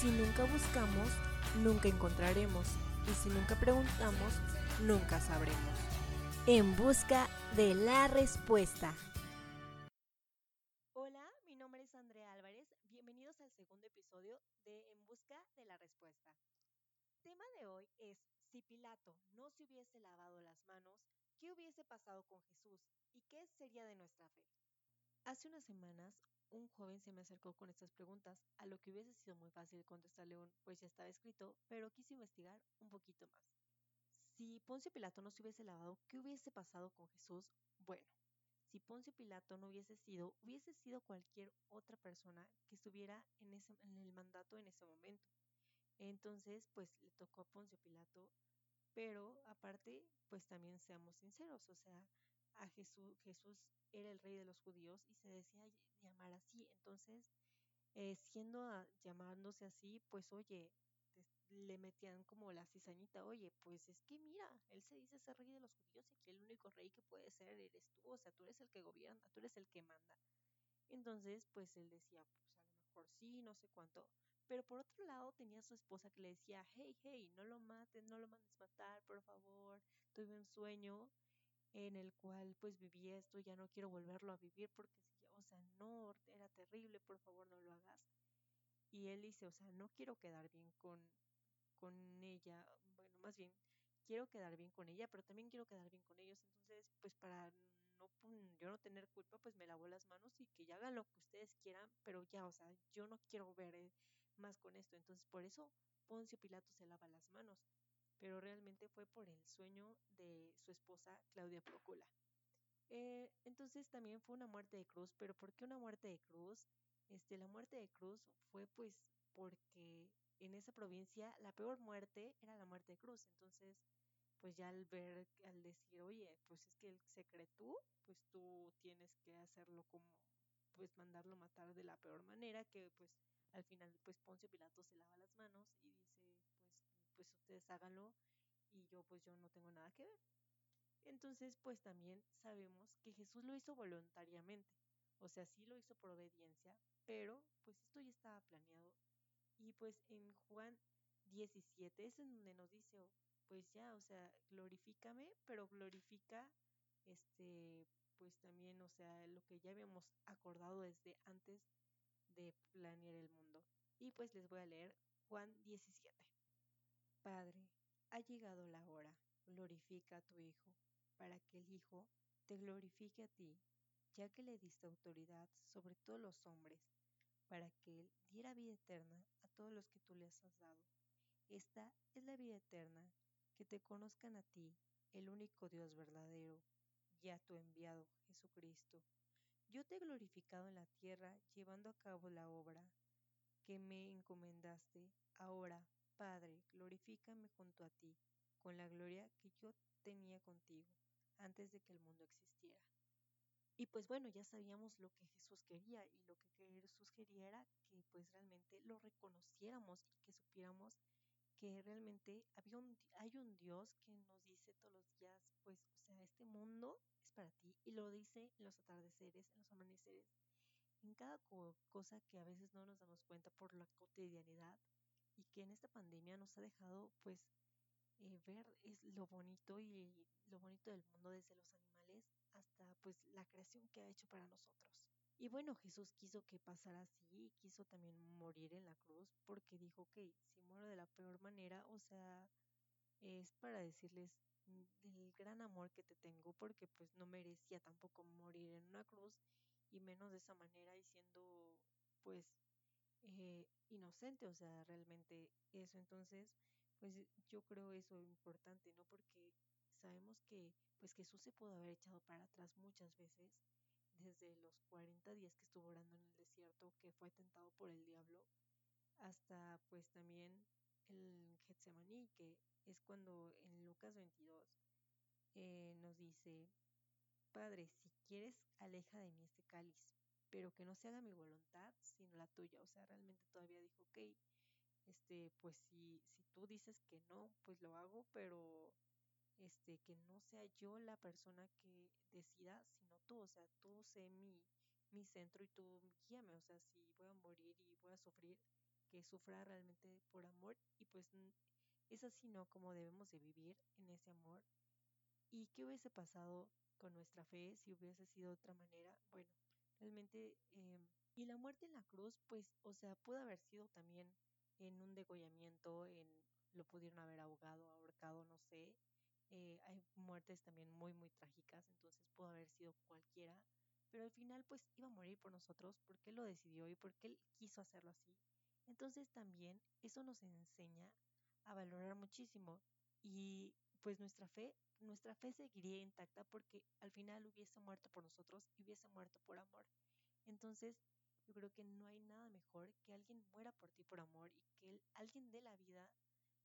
Si nunca buscamos, nunca encontraremos. Y si nunca preguntamos, nunca sabremos. En busca de la respuesta. Hola, mi nombre es Andrea Álvarez. Bienvenidos al segundo episodio de En busca de la respuesta. Tema de hoy es si Pilato no se hubiese lavado las manos, ¿qué hubiese pasado con Jesús y qué sería de nuestra fe? Hace unas semanas un joven se me acercó con estas preguntas, a lo que hubiese sido muy fácil contestarle un pues ya estaba escrito, pero quise investigar un poquito más. Si Poncio Pilato no se hubiese lavado, ¿qué hubiese pasado con Jesús? Bueno, si Poncio Pilato no hubiese sido, hubiese sido cualquier otra persona que estuviera en, en el mandato en ese momento. Entonces, pues le tocó a Poncio Pilato, pero aparte, pues también seamos sinceros, o sea, a Jesús, Jesús era el rey de los judíos y se decía llamar así. Entonces, eh, siendo llamándose así, pues oye, le metían como la cizañita, oye, pues es que mira, él se dice ser rey de los judíos y que el único rey que puede ser eres tú, o sea, tú eres el que gobierna, tú eres el que manda. Entonces, pues él decía, pues a lo mejor sí, no sé cuánto. Pero por otro lado tenía su esposa que le decía, hey, hey, no lo mates, no lo mandes matar, por favor, tuve un sueño en el cual pues viví esto, ya no quiero volverlo a vivir porque, o sea, no, era terrible, por favor no lo hagas. Y él dice, o sea, no quiero quedar bien con, con ella, bueno, más bien, quiero quedar bien con ella, pero también quiero quedar bien con ellos, entonces, pues para no yo no tener culpa, pues me lavo las manos y que ya hagan lo que ustedes quieran, pero ya, o sea, yo no quiero ver eh, más con esto, entonces por eso Poncio Pilato se lava las pero realmente fue por el sueño de su esposa Claudia Procula. Eh, entonces también fue una muerte de cruz, pero ¿por qué una muerte de cruz? Este, la muerte de cruz fue pues porque en esa provincia la peor muerte era la muerte de cruz, entonces pues ya al ver, al decir, oye, pues es que él se cree tú, pues tú tienes que hacerlo como, pues mandarlo matar de la peor manera, que pues al final pues Poncio Pilato se lava las manos y dice, pues ustedes háganlo y yo pues yo no tengo nada que ver. Entonces pues también sabemos que Jesús lo hizo voluntariamente, o sea, sí lo hizo por obediencia, pero pues esto ya estaba planeado y pues en Juan 17 es en donde nos dice, oh, pues ya, o sea, glorifícame, pero glorifica este pues también, o sea, lo que ya habíamos acordado desde antes de planear el mundo. Y pues les voy a leer Juan 17. Ha llegado la hora, glorifica a tu Hijo, para que el Hijo te glorifique a ti, ya que le diste autoridad sobre todos los hombres, para que Él diera vida eterna a todos los que tú les has dado. Esta es la vida eterna, que te conozcan a ti, el único Dios verdadero, y a tu enviado Jesucristo. Yo te he glorificado en la tierra llevando a cabo la obra que me encomendaste. Ahora, Padre, glorifícame junto a ti, con la gloria que yo tenía contigo antes de que el mundo existiera. Y pues bueno, ya sabíamos lo que Jesús quería y lo que Jesús quería era que pues realmente lo reconociéramos y que supiéramos que realmente había un, hay un Dios que nos dice todos los días, pues, o sea, este mundo es para ti y lo dice en los atardeceres, en los amaneceres, en cada cosa que a veces no nos damos cuenta por la cotidianidad y que en esta pandemia nos ha dejado pues eh, ver es lo bonito y lo bonito del mundo desde los animales hasta pues la creación que ha hecho para nosotros. Y bueno, Jesús quiso que pasara así, quiso también morir en la cruz porque dijo que si muero de la peor manera, o sea, es para decirles mm, del gran amor que te tengo porque pues no merecía tampoco morir en una cruz y menos de esa manera y siendo pues eh, inocente, o sea, realmente eso. Entonces, pues yo creo eso importante, ¿no? Porque sabemos que pues Jesús se pudo haber echado para atrás muchas veces, desde los 40 días que estuvo orando en el desierto, que fue tentado por el diablo, hasta pues también el Getsemaní, que es cuando en Lucas 22 eh, nos dice, Padre, si quieres, aleja de mí este cáliz, pero que no se haga mi voluntad, sino la tuya. O sea, realmente todavía dijo, ok, este, pues si, si tú dices que no, pues lo hago, pero este, que no sea yo la persona que decida, sino tú, o sea, tú sé mi, mi centro y tú guíame, o sea, si voy a morir y voy a sufrir, que sufra realmente por amor y pues es así, ¿no? Como debemos de vivir en ese amor. ¿Y qué hubiese pasado con nuestra fe si hubiese sido de otra manera? Bueno, realmente... Em, y la muerte en la cruz, pues, o sea, pudo haber sido también en un degollamiento, en lo pudieron haber ahogado, ahorcado, no sé. Eh, hay muertes también muy, muy trágicas, entonces pudo haber sido cualquiera. Pero al final, pues, iba a morir por nosotros porque él lo decidió y porque él quiso hacerlo así. Entonces también eso nos enseña a valorar muchísimo y pues nuestra fe, nuestra fe seguiría intacta porque al final hubiese muerto por nosotros y hubiese muerto por amor. Entonces, yo creo que no hay nada mejor que alguien muera por ti por amor y que alguien dé la vida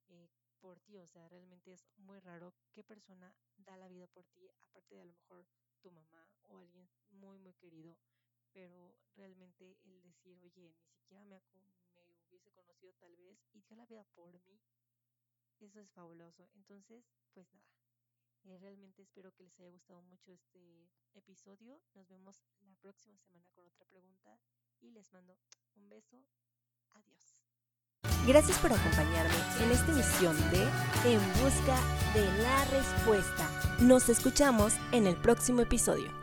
eh, por ti. O sea, realmente es muy raro qué persona da la vida por ti, aparte de a lo mejor tu mamá o alguien muy, muy querido. Pero realmente el decir, oye, ni siquiera me, me hubiese conocido tal vez y dio la vida por mí, eso es fabuloso. Entonces, pues nada, eh, realmente espero que les haya gustado mucho este episodio. Nos vemos la próxima semana con otra pregunta y les mando un beso. Adiós. Gracias por acompañarme en esta emisión de En Busca de la Respuesta. Nos escuchamos en el próximo episodio.